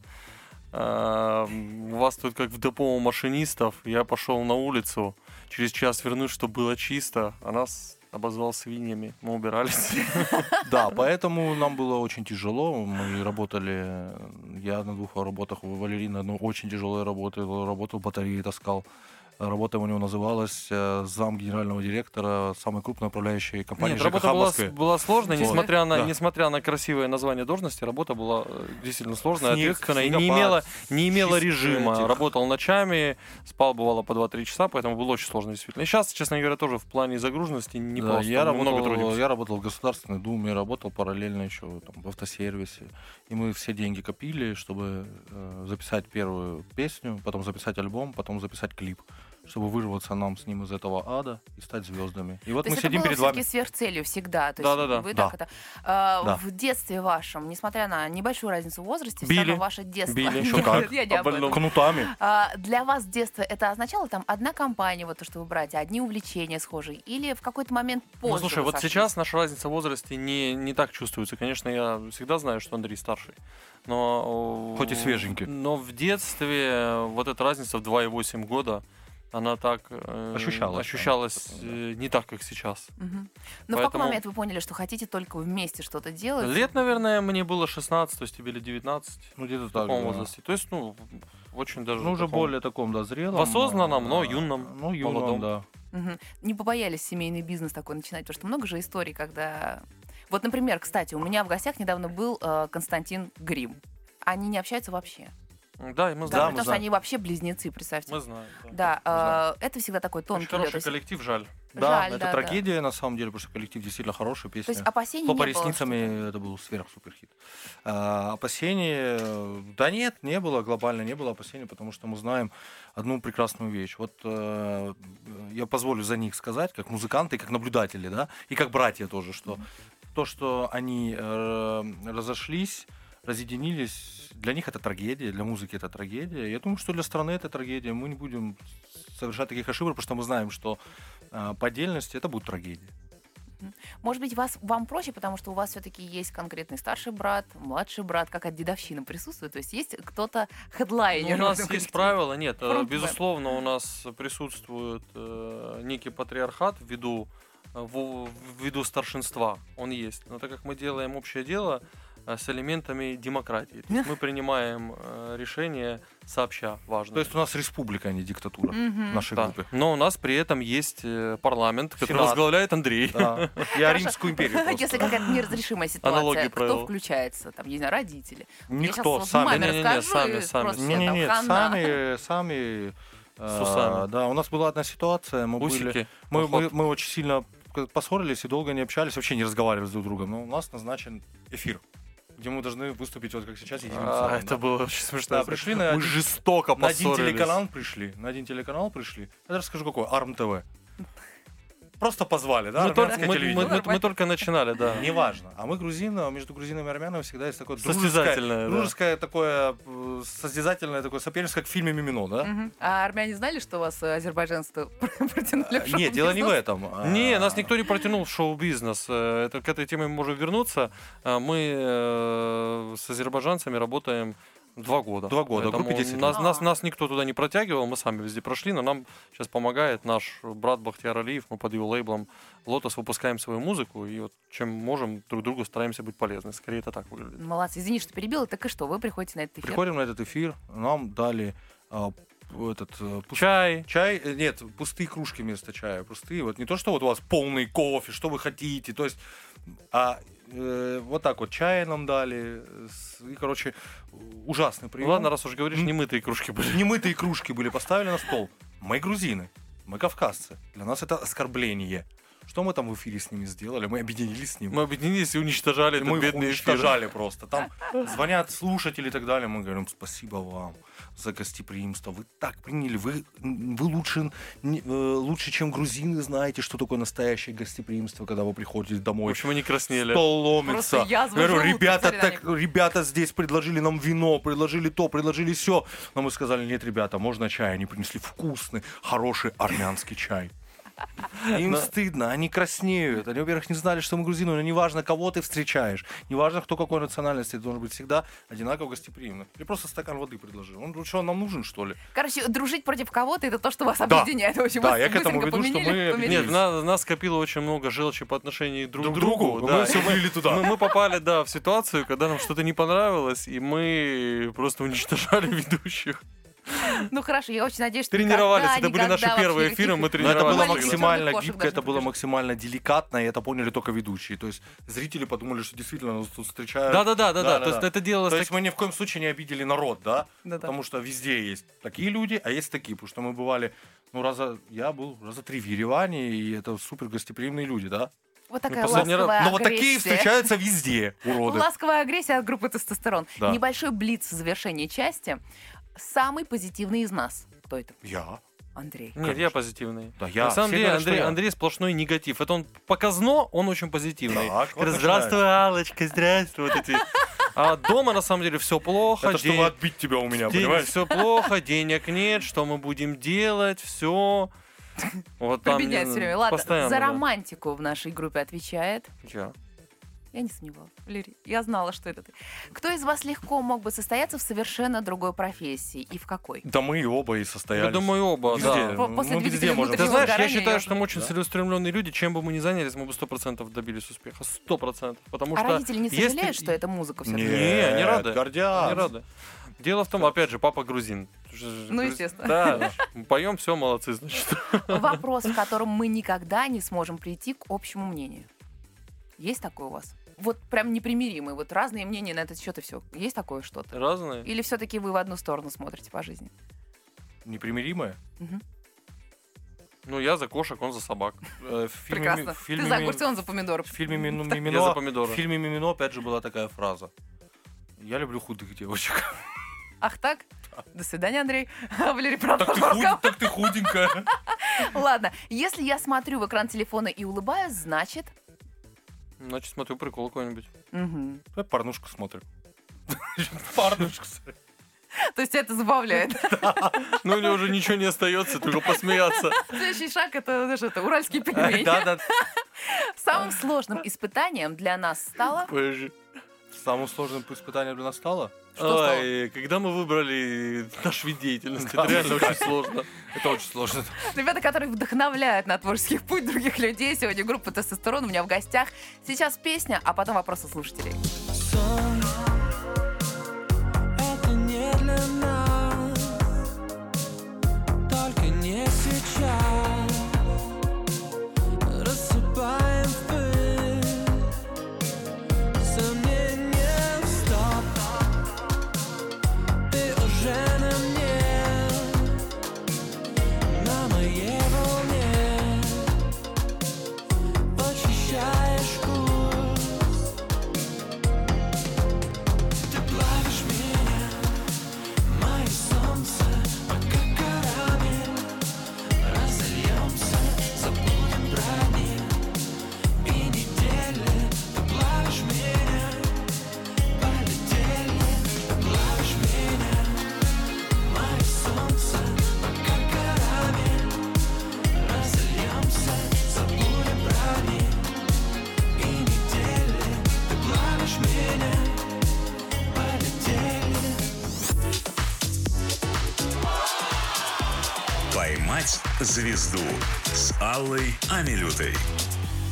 эм, у вас тут как в депо у машинистов, я пошел на улицу, через час вернусь, чтобы было чисто, а нас обозвал свиньями, мы убирались. Да, поэтому нам было очень тяжело. Мы работали, я на двух работах, Валерий на одной очень тяжелой работе, работал батареи, таскал. Работа у него называлась э, зам генерального директора самой крупной управляющей компании Нет, ЖКХ работа была, Москвы. была сложной, Вот. несмотря на, Да. несмотря на красивое название должности, работа была э, действительно сложная, Снег, ответственная, и не снегопад, имела, не имела режима. этих- Работал ночами, спал бывало по 2-3 часа, поэтому было очень сложно действительно. И сейчас, честно говоря, тоже в плане загруженности не Да, просто. я, мы много работал, трудимся. я работал в Государственной Думе, работал параллельно еще там, в автосервисе. И мы все деньги копили, чтобы э, записать первую песню, потом записать альбом, потом записать клип, чтобы вырваться нам с ним из этого ада и стать звездами. И вот То мы сидим перед вами. сверхцелью всегда. То есть Да-да-да. Вы Да. так это... а, Да. В детстве вашем, несмотря на небольшую разницу в возрасте, все Били. равно ваше детство... Били. Ещё Нет, как. Я не об. Кнутами. А, Для вас детство это означало там одна компания, вот то, что вы братья, одни увлечения схожие, или в какой-то момент позже Ну, слушай, вот сейчас наша разница в возрасте не, не так чувствуется. Конечно, я всегда знаю, что Андрей старший. Но, э, Хоть и свеженький. Но в детстве вот эта разница в 2,8 года, она так э, Ощущалась, ощущалась да. э, не так, как сейчас. Мгм. Но в какой Поэтому- момент вы поняли, что хотите только вместе что-то делать? Лет, наверное, мне было 16, то есть тебе или 19 Ну, где-то в так. таком да. возрасте. То есть, ну, очень даже Ну, уже таком- более таком, да, зрелом. В осознанном, но а, юном, Ну, юном, молодом. да. Мгм. Не побоялись семейный бизнес такой начинать, потому что много же историй, когда... Вот, например, кстати, у меня в гостях недавно был э, Константин Грим. Они не общаются вообще. Да, и мы Да, знаем. мы потому что знаем. они вообще близнецы, представьте. Мы знаем. да. Да, знаем. э, это всегда такой Очень тонкий лед. хороший То коллектив, жаль. Да, Жаль, это да, да. трагедия на самом деле, потому что коллектив действительно хороший, То песня. есть опасений Хлопа не было, ресницами это был сверх-суперхит. А, опасений, э, да нет, не было, глобально не было опасений, потому что мы знаем одну прекрасную вещь. Вот э, я позволю за них сказать, как музыканты, как наблюдатели, да, и как братья тоже, что то, что они э, разошлись, разъединились, для них это трагедия, для музыки это трагедия. Я думаю, что для страны это трагедия. Мы не будем совершать таких ошибок, потому что мы знаем, что э, по отдельности это будет трагедия. Может быть, вас, вам проще, потому что у вас все-таки есть конкретный старший брат, младший брат, как от дедовщины присутствует. То есть есть кто-то Ну, хедлайнер. у в нас есть коллективе. правила, нет, э, Фронтмен. безусловно, у нас присутствует э, некий патриархат ввиду, э, в- ввиду старшинства, он есть. Но так как мы делаем общее дело с элементами демократии, то есть мы принимаем э, решения сообща, важно. То есть у нас республика, а не диктатура Мгм. в нашей Да. группе. Но у нас при этом есть э, парламент, который Сенат. возглавляет Андрей. Да. Я Римскую империю просто. Если какая-то неразрешимая ситуация, Аналогии кто провел. включается? Там, не знаю, родители. Никто, сами. маме Не-не-не, расскажу, сами, сами. Не, Не, там не, сами, сами. э, усами. Да, у нас была одна ситуация, мы были, Усики. мы, мы, поход. мы очень сильно поссорились и долго не общались, вообще не разговаривали с друг другом. Но у нас назначен эфир, где мы должны выступить вот как сейчас единым А, целым, это да. было очень смешно. Да, пришли на Мы один- жестоко На один поссорились. телеканал пришли, на один телеканал пришли. Я расскажу какой, Арм ТВ. Просто позвали, да, Мы только, мы- мы- мы- мы только начинали, да. Неважно. А мы грузины, а между грузинами и армянами всегда есть такое Состязательное, дружеское, да. дружеское такое, э, состязательное такое соперничество, как в фильме «Мимино», да? Мгм. А армяне знали, что вас э, азербайджанцы протянули в Нет, дело не в этом. а- Не, нас никто не протянул в шоу-бизнес. Э, Это, к этой теме мы можем вернуться. А Мы с азербайджанцами работаем два года. Два года, Поэтому группе 10 нас, нас, А. нас никто туда не протягивал, мы сами везде прошли, но нам сейчас помогает наш брат Бахтияр Алиев. Мы под его лейблом Лотос выпускаем свою музыку, и вот чем можем, друг другу стараемся быть полезны. Скорее это так выглядит. Молодцы. Извини, что перебила. Так и что, вы приходите на этот эфир? Приходим на этот эфир, нам дали а, этот э, пус- Чай. чай, э, нет, пустые кружки вместо чая, пустые. Вот не то, что вот у вас полный кофе, что вы хотите, то есть, а э, вот так вот чай нам дали, э, с- и, короче, ужасный прием. Ну ладно, раз уж говоришь, немытые кружки были. Немытые кружки были поставили на стол. Мы грузины, мы кавказцы. Для нас это оскорбление. Что мы там в эфире с ними сделали? Мы объединились с ним. Мы объединились и уничтожали этот мы бедный эфир. уничтожали просто. Там звонят слушатели и так далее. Мы говорим, спасибо вам за гостеприимство. Вы так приняли. Вы, вы лучше, не- э, лучше, чем грузины, знаете, что такое настоящее гостеприимство, когда вы приходите В домой. общем, они краснели. Стол ломится. Просто язва Говорю, ребята, так, ребята здесь предложили нам вино, предложили то, предложили все. Но мы сказали, нет, ребята, можно чай. Они принесли вкусный, хороший армянский чай. Им стыдно, они краснеют. Они, во-первых, не знали, что мы грузины, но неважно, кого ты встречаешь, неважно, кто какой национальности, ты должен быть всегда одинаково гостеприимным. Или просто стакан воды предложил. Он что, он нам нужен, что ли? Короче, дружить против кого-то это то, что вас Да. объединяет. В общем, Да, я к этому веду, что мы. Нет, в нас, нас скопило очень много желчи по отношению друг, Друг к другу. другу. Мы всё влили туда. Мы, мы попали, да, в ситуацию, когда нам что-то не понравилось, и мы просто уничтожали ведущих. Ну хорошо, я очень надеюсь, что Тренировались, это были наши первые эфиры, мы Но это тренировались. было максимально гибко, это было максимально деликатно, и это поняли только ведущие. То есть зрители подумали, что действительно нас тут встречают. Да, да, да, да, да. То Да-да-да. есть это делалось То есть мы ни в коем случае не обидели народ, да? Да-да. Потому что везде есть такие люди, а есть такие. Потому что мы бывали, ну, раза, я был раза три в Ереване, и это супер гостеприимные люди, да? Вот такая раз- ласковая Но вот такие встречаются везде, уроды. Ласковая агрессия от группы тестостерон. Да. Небольшой блиц в завершении части. Самый позитивный из нас. Кто это? Я? Андрей. Нет, я позитивный. Да, я. На самом Все деле, говорят, Андрей, я. Андрей сплошной негатив. Это он показно, он очень позитивный. Так, вот здравствуй, Алочка, здравствуй. Вот эти. А дома на самом деле все плохо. Это чтобы отбить тебя у меня, понимаешь? Все плохо, денег нет, что мы будем делать, все. Вот там Прибедняет не- все время. Ладно, постоянно, за да. романтику в нашей группе отвечает. Я. Я не сомневалась. Валерий, я знала, что это ты. Кто из вас легко мог бы состояться в совершенно другой профессии и в какой? Да мы и оба и состоялись. Я думаю, оба, Везде. да. По- после Мы везде двигателя можем. Ты знаешь, я считаю, я что мы очень Да. целеустремленные люди. Чем бы мы ни занялись, мы бы сто процентов добились успеха. Сто процентов. Потому А что родители не если- сожалеют, что это музыка все Не, они рады. гордятся. Не рады. Дело в том, опять же, папа грузин. Ну, естественно. Да, поем, все, молодцы, значит. Вопрос, в котором мы никогда не сможем прийти к общему мнению. Есть такое у вас? Вот прям непримиримые, вот разные мнения на этот счет и все. Есть такое что-то? Разные. Или все-таки вы в одну сторону смотрите по жизни? Непримиримое? Ну, я за кошек, он за собак. Э, в фильме- Прекрасно. в фильме Ты за огурцы, он за помидоры. В фильме Мину- Я за Мимино, помидоры. в фильме Мимино опять же была такая фраза. Я люблю худых девочек. Ах так? До свидания, Андрей. Валерий, правда, Так ты, худ- так ты худенькая. Ладно, если я смотрю в экран телефона и улыбаюсь, значит... Значит, смотрю прикол какой-нибудь. Мгм. Давай порнушку смотрим. Порнушку. То есть это забавляет. Ну, или уже ничего не остается, только посмеяться. Следующий шаг это, знаешь, это уральские пельмени. Да, да. Самым сложным испытанием для нас стало... Подожди. Самым сложным испытанием для нас стало? Что стало? Ой, когда мы выбрали наш вид деятельности, Да. это реально очень сложно. Это очень сложно. Ребята, которые вдохновляют на творческий путь других людей. Сегодня группа «Тестостерон» у меня в гостях. Сейчас песня, а потом вопросы слушателей. Звезду» с Аллой Амилютой.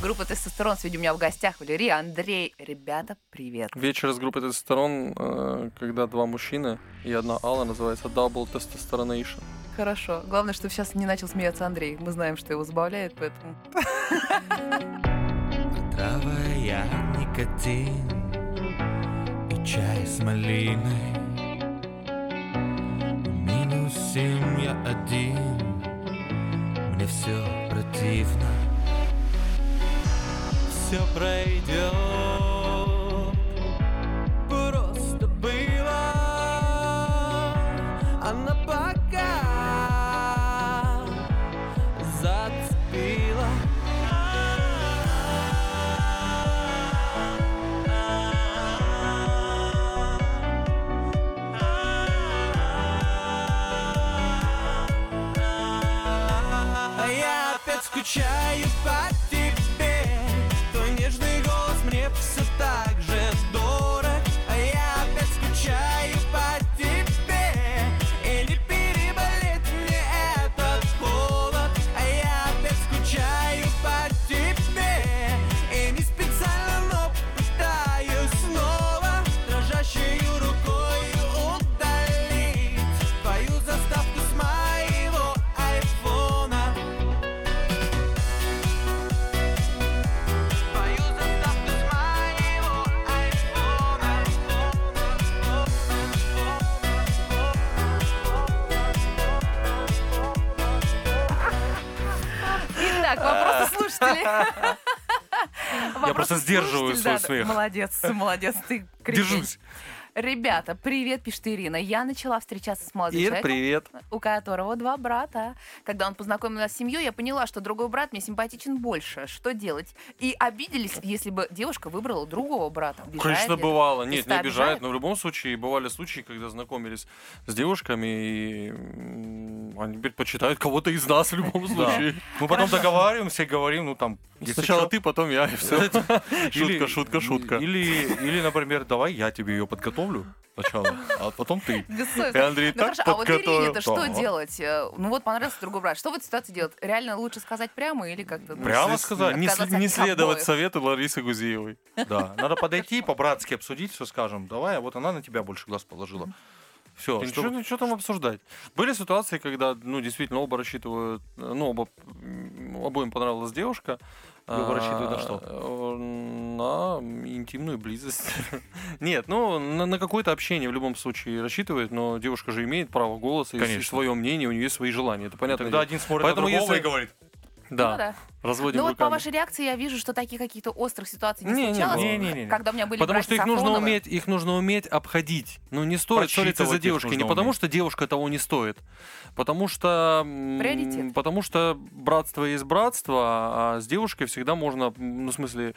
Группа «Тестостерон» сегодня у меня в гостях. Валерия, Андрей. Ребята, привет. Вечер с группой тестостерон, э, когда два мужчины и одна Алла, называется Double Testosteronation. Хорошо. Главное, чтобы сейчас не начал смеяться Андрей. Мы знаем, что его забавляет, поэтому... Травая никотин и чай с малиной Минус семь я один, мне все противно. Все пройдет, сдерживаю свой да, смех. Молодец, молодец, ты крепкий. Держусь. Ребята, привет, пишет Ирина. Я начала встречаться с молодым Ир, человеком, привет. У которого два брата. Когда он познакомил нас с семьей, я поняла, что другой брат мне симпатичен больше. Что делать? И обиделись, если бы девушка выбрала другого брата. Обижает Конечно, ли бывало. Нет, не обижает, обижает? но в любом случае бывали случаи, когда знакомились с девушками, и они предпочитают кого-то из нас в любом случае. Мы потом договариваемся и говорим, ну там... Сначала ты, потом я, и все. Шутка, шутка, шутка. Или, или, например, давай я тебе ее подготовлю сначала, а потом ты. И. Андрей Ну так хорошо, а вот. Ирине-то что Да. делать? Э, Ну вот понравился другой брат. Что в этой ситуации делать? Реально лучше сказать прямо или как-то... ну, Прямо сказать? Не, не следовать совету Ларисы Гузеевой. Да, надо подойти, по-братски обсудить, все скажем. Давай, а вот она на тебя больше глаз положила. Все, Да Ничего, ничего там обсуждать. Были ситуации, когда, ну, действительно, оба рассчитывают, ну, оба, обоим понравилась девушка. И оба рассчитывают на а, что? э, На интимную близость. Нет, ну, на, на какое-то общение в любом случае рассчитывает, но девушка же имеет право голоса, и Конечно. свое мнение, у нее есть свои желания. Это понятно. Тогда один смотрит Поэтому на другого если- и говорит. Да, Ну да. разводим Ну вот по вашей реакции я вижу, что таких каких-то острых ситуаций не, Не, не случалось. было. Не-не-не. Когда у меня были Потому что их нужно уметь, их нужно уметь обходить. Ну не стоит ссориться за девушкой, не потому уметь. что девушка того не стоит, потому что Приоритет. потому что братство есть братство, а с девушкой всегда можно, ну в смысле,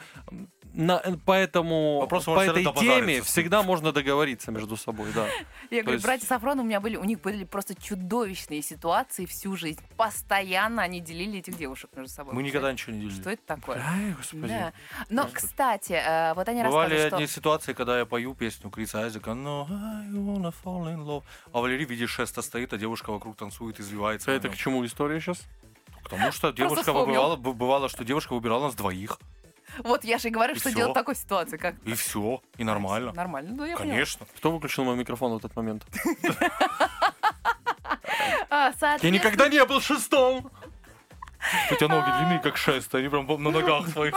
на, поэтому Вопрос, по этой теме всегда можно договориться между собой, да. Я говорю, есть- братья Сафрон у меня были, у них были просто чудовищные ситуации всю жизнь. Постоянно они делили этих девушек между собой. Мы никогда ничего не Что делили. это такое? Ай, господи. Да. Но, кстати, э, вот они Бывали рассказывают, одни что... ситуации, когда я пою песню Криса Айзека «No, I wanna fall in love», а Валерий в виде шеста стоит, а девушка вокруг танцует, извивается. Это к чему история сейчас? Потому что девушка вспомнил. выбывала, б- бывало, что девушка выбирала нас двоих. Вот я же и говорю, И что всё. делать в такой ситуации. Как... И все, и нормально. Нормально, ну я поняла. Конечно. Кто выключил мой микрофон в этот момент? А, Я соответственно, никогда не был шестом! У тебя ноги длинные, как шест, они прям на ногах своих.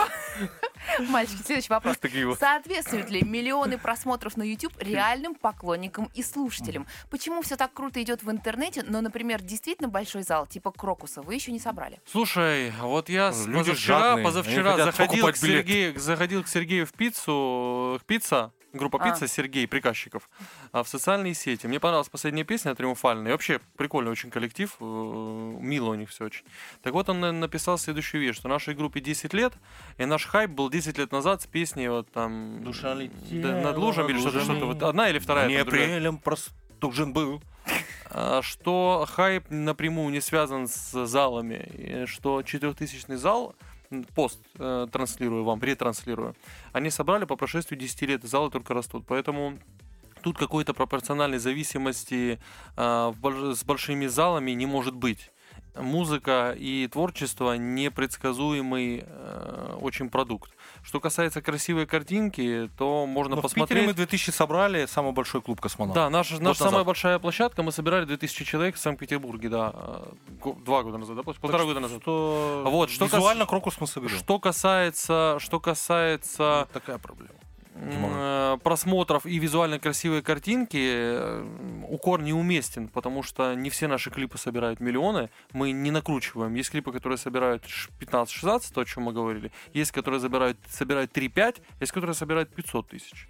Мальчики, следующий вопрос. Соответствуют ли миллионы просмотров на YouTube реальным поклонникам и слушателям? Почему все так круто идет в интернете, но, например, действительно большой зал, типа Крокуса, вы еще не собрали? Слушай, вот я Люди позавчера, жадные, позавчера заходил к. Сергею, заходил к Сергею в пиццу, к пицца, группа А. пицца Сергей Приказчиков, а, в социальные сети. Мне понравилась последняя песня «Триумфальная». И вообще прикольный очень коллектив, э, мило у них все очень. Так вот он на- написал следующую вещь, что нашей группе 10 лет, и наш хайп был 10 лет назад с песней вот там Душа летела над лужами или что-то, что-то. Вот одна или вторая. Не апрелем простужен был. А, что хайп напрямую не связан с залами, и что четырехтысячный зал, пост э, транслирую вам, ретранслирую, они собрали по прошествию 10 лет, залы только растут, поэтому тут какой-то пропорциональной зависимости больш- с большими залами не может быть. Музыка и творчество непредсказуемый э, очень продукт. Что касается красивой картинки, то можно Но в посмотреть. Питере мы 2000 собрали, самый большой клуб космонавт. Да, наша, наша назад. самая большая площадка, мы собирали 2000 человек в Санкт-Петербурге, да, э, два года назад, да, полтора Так года назад. Что... Вот, что Визуально кас- Крокус мы соберем. Что касается, что касается Вот такая проблема. Э, просмотров и визуально красивой картинки, э, укор неуместен, потому что не все наши клипы собирают миллионы, мы не накручиваем. Есть клипы, которые собирают ш- 15-16, то, о чем мы говорили, есть, которые собирают, собирают 3-5, есть, которые собирают 500 тысяч.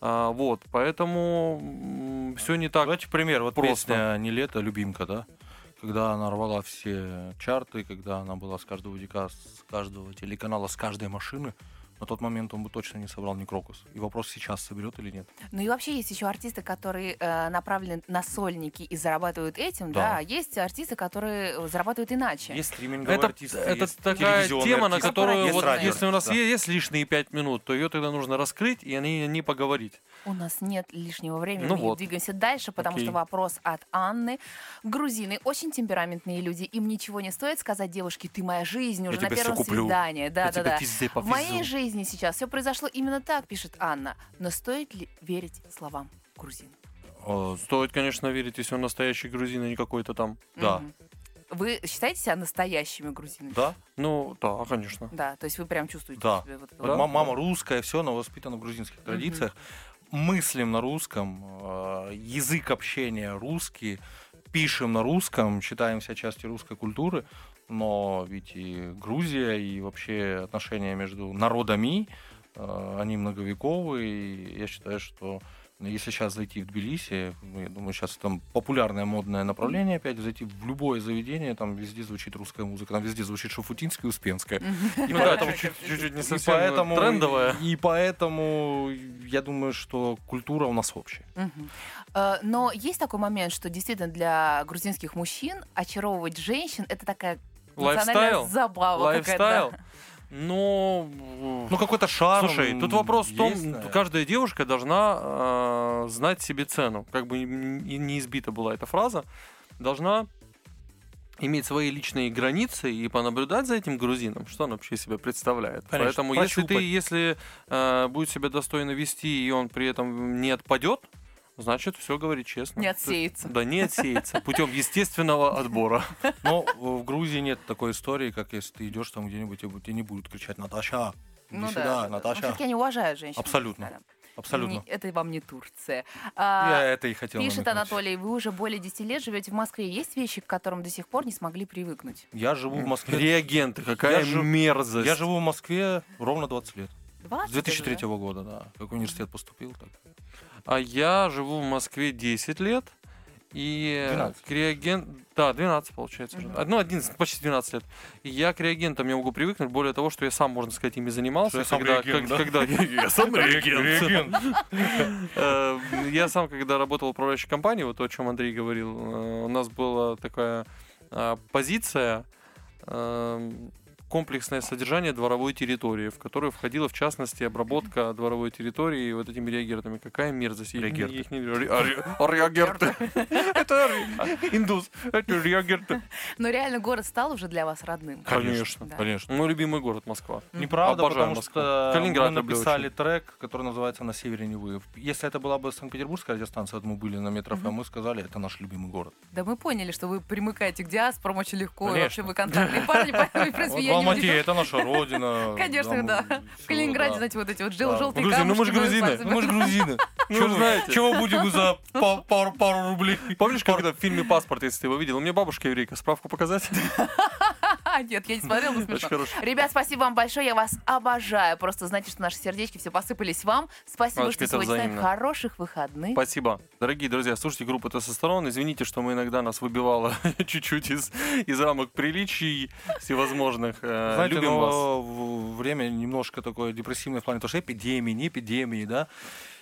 А, вот, поэтому все не так. Давайте пример. Вот просто. песня «Не лето», «Любимка», да? Когда она рвала все чарты, когда она была с каждого дика, с каждого телеканала, с каждой машины, на тот момент он бы точно не собрал ни Крокус. И вопрос сейчас соберет или нет. Ну и вообще есть еще артисты, которые э, направлены на сольники и зарабатывают этим, да. Да. а есть артисты, которые зарабатывают иначе. Есть стриминговые Это, артисты, это есть такая тема, на артисты, которую есть вот радиоартисты, если у нас да. есть лишние пять минут, то ее тогда нужно раскрыть и о ней не поговорить. У нас нет лишнего времени, Ну мы вот. двигаемся дальше, потому Окей. что вопрос от Анны. Грузины очень темпераментные люди, им ничего не стоит сказать девушке, ты моя жизнь уже Я на первом свидании. Да, Я да, тебя да. В моей повезу. Жизни сейчас все произошло именно так, пишет Анна. Но стоит ли верить словам грузин? О, Стоит, конечно, верить, если он настоящий грузин, а не какой-то там. Да. Мгм. Вы считаете себя настоящими грузинами? Да? Ну, да, конечно. Да, то есть вы прям чувствуете Да. себя вот ма- мама русская, все, но воспитана в грузинских традициях. Мыслим на русском, э, язык общения русский, пишем на русском, считаем себя частью русской культуры, но ведь и Грузия, и вообще отношения между народами, э, они многовековые, и я считаю, что если сейчас зайти в Тбилиси, ну, я думаю, сейчас там популярное модное направление опять, зайти в любое заведение, там везде звучит русская музыка, там везде звучит Шафутинская и Успенская. И поэтому- чуть-чуть, не совсем трендовая. И поэтому я думаю, что культура у нас общая. Э, Но есть такой момент, что действительно для грузинских мужчин очаровывать женщин это такая Lifestyle? забава Lifestyle? Ну, Ну, какой-то шарм. Слушай, тут вопрос в том, есть, наверное. каждая девушка должна э, знать себе цену. Как бы и не избита была эта фраза, должна иметь свои личные границы и понаблюдать за этим грузином, что он вообще себя представляет. Конечно, Поэтому если ты, если э, будет себя достойно вести и он при этом не отпадет, значит все говорит честно. Не отсеется. Да, не отсеется путем естественного отбора. Но в Грузии нет такой истории, как если ты идешь там где-нибудь, и тебе не будут кричать «Наташа, иди Ну сюда, да. Наташа». все-таки они уважают женщин. Абсолютно. Абсолютно. Не- это вам не Турция. Я А, это и хотел Пишет намекнуть. Анатолий, вы уже более 10 лет живете в Москве. Есть вещи, к которым до сих пор не смогли привыкнуть? Я живу в Москве. Реагенты, какая Я жив- мерзость. Я живу в Москве ровно 20 лет. 20 С 2003 уже, года, да. Как в университет поступил, так. А я живу в Москве 10 лет. И 12. к реаген- Да, 12 получается. уже. Мгм. Ну, 11, почти 12 лет. И я к реагентам не могу привыкнуть. Более того, что я сам, можно сказать, ими занимался. Что я сам когда, реагент, как- да? когда я сам реагент. Э, Я сам, когда работал в управляющей компании, вот то, о чем Андрей говорил, э, у нас была такая а, позиция э, комплексное содержание дворовой территории, в которую входила, в частности, обработка дворовой территории вот этими реагентами. Какая мерзость. Их Реагерты. их не- ре- а, а, Реагерты. Это ре- индус. Это реагерты. Но реально город стал уже для вас родным. Конечно. Конечно. Мой любимый город Москва. Неправда, потому что Калининград мы написали трек, который называется «На севере Невы». Если это была бы Санкт-Петербургская радиостанция, вот мы были на метро Мгм. мы сказали, это наш любимый город. Да мы поняли, что вы примыкаете к диаспорам очень легко. Вообще вы контактные парни, поэтому, в принципе, я Алмате это наша родина. Конечно, да. В Калининграде, знаете, вот эти вот желтые Грузины, ну мы же камушки грузины. Ну мы же грузины. Ну, знаете. Чего будем за па- пару пару рублей? Помнишь, когда в фильме «Паспорт», если ты его видел, у меня бабушка еврейка, справку показать? Нет, я не смотрела, но смешно. Ребят, спасибо вам большое, я вас обожаю. Просто знайте, что наши сердечки все посыпались вам. Спасибо, Машечка, что сегодня с нами. Хороших выходных. Спасибо. Дорогие друзья, слушайте группу «Тестостерон». Извините, что мы иногда нас выбивало чуть-чуть из, из рамок приличий всевозможных. Э, Знаете, Любим вас. но в- время немножко такое депрессивное в плане того, что эпидемии, не эпидемии, да.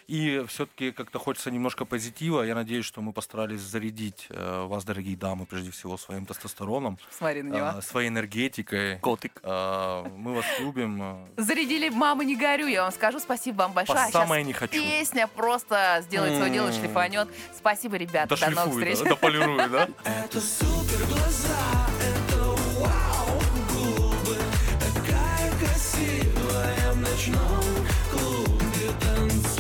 И все-таки как-то хочется немножко позитива. Я надеюсь, что мы постарались зарядить э, вас, дорогие дамы, прежде всего, своим тестостероном, Смотри на него. своей энергетикой. Котик. Э, Мы вас любим. Зарядили «Мама, не горю», я вам скажу. Спасибо вам По большое. А щас самое не хочу. Песня просто сделает свое дело, шлифанет. Спасибо, ребята. До новых встреч. да, дополирует, да? Это супер глаза, это вау губы Такая красивая в ночном клубе Танцуй,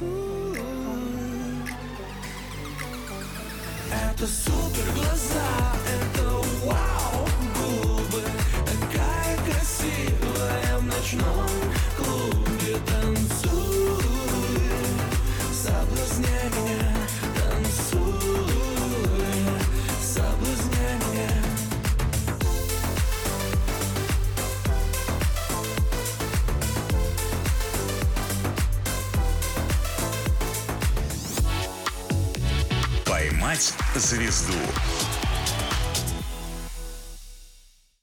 Это супер глаза Это вау губы. Такая красивая в ночном «Поймать звезду»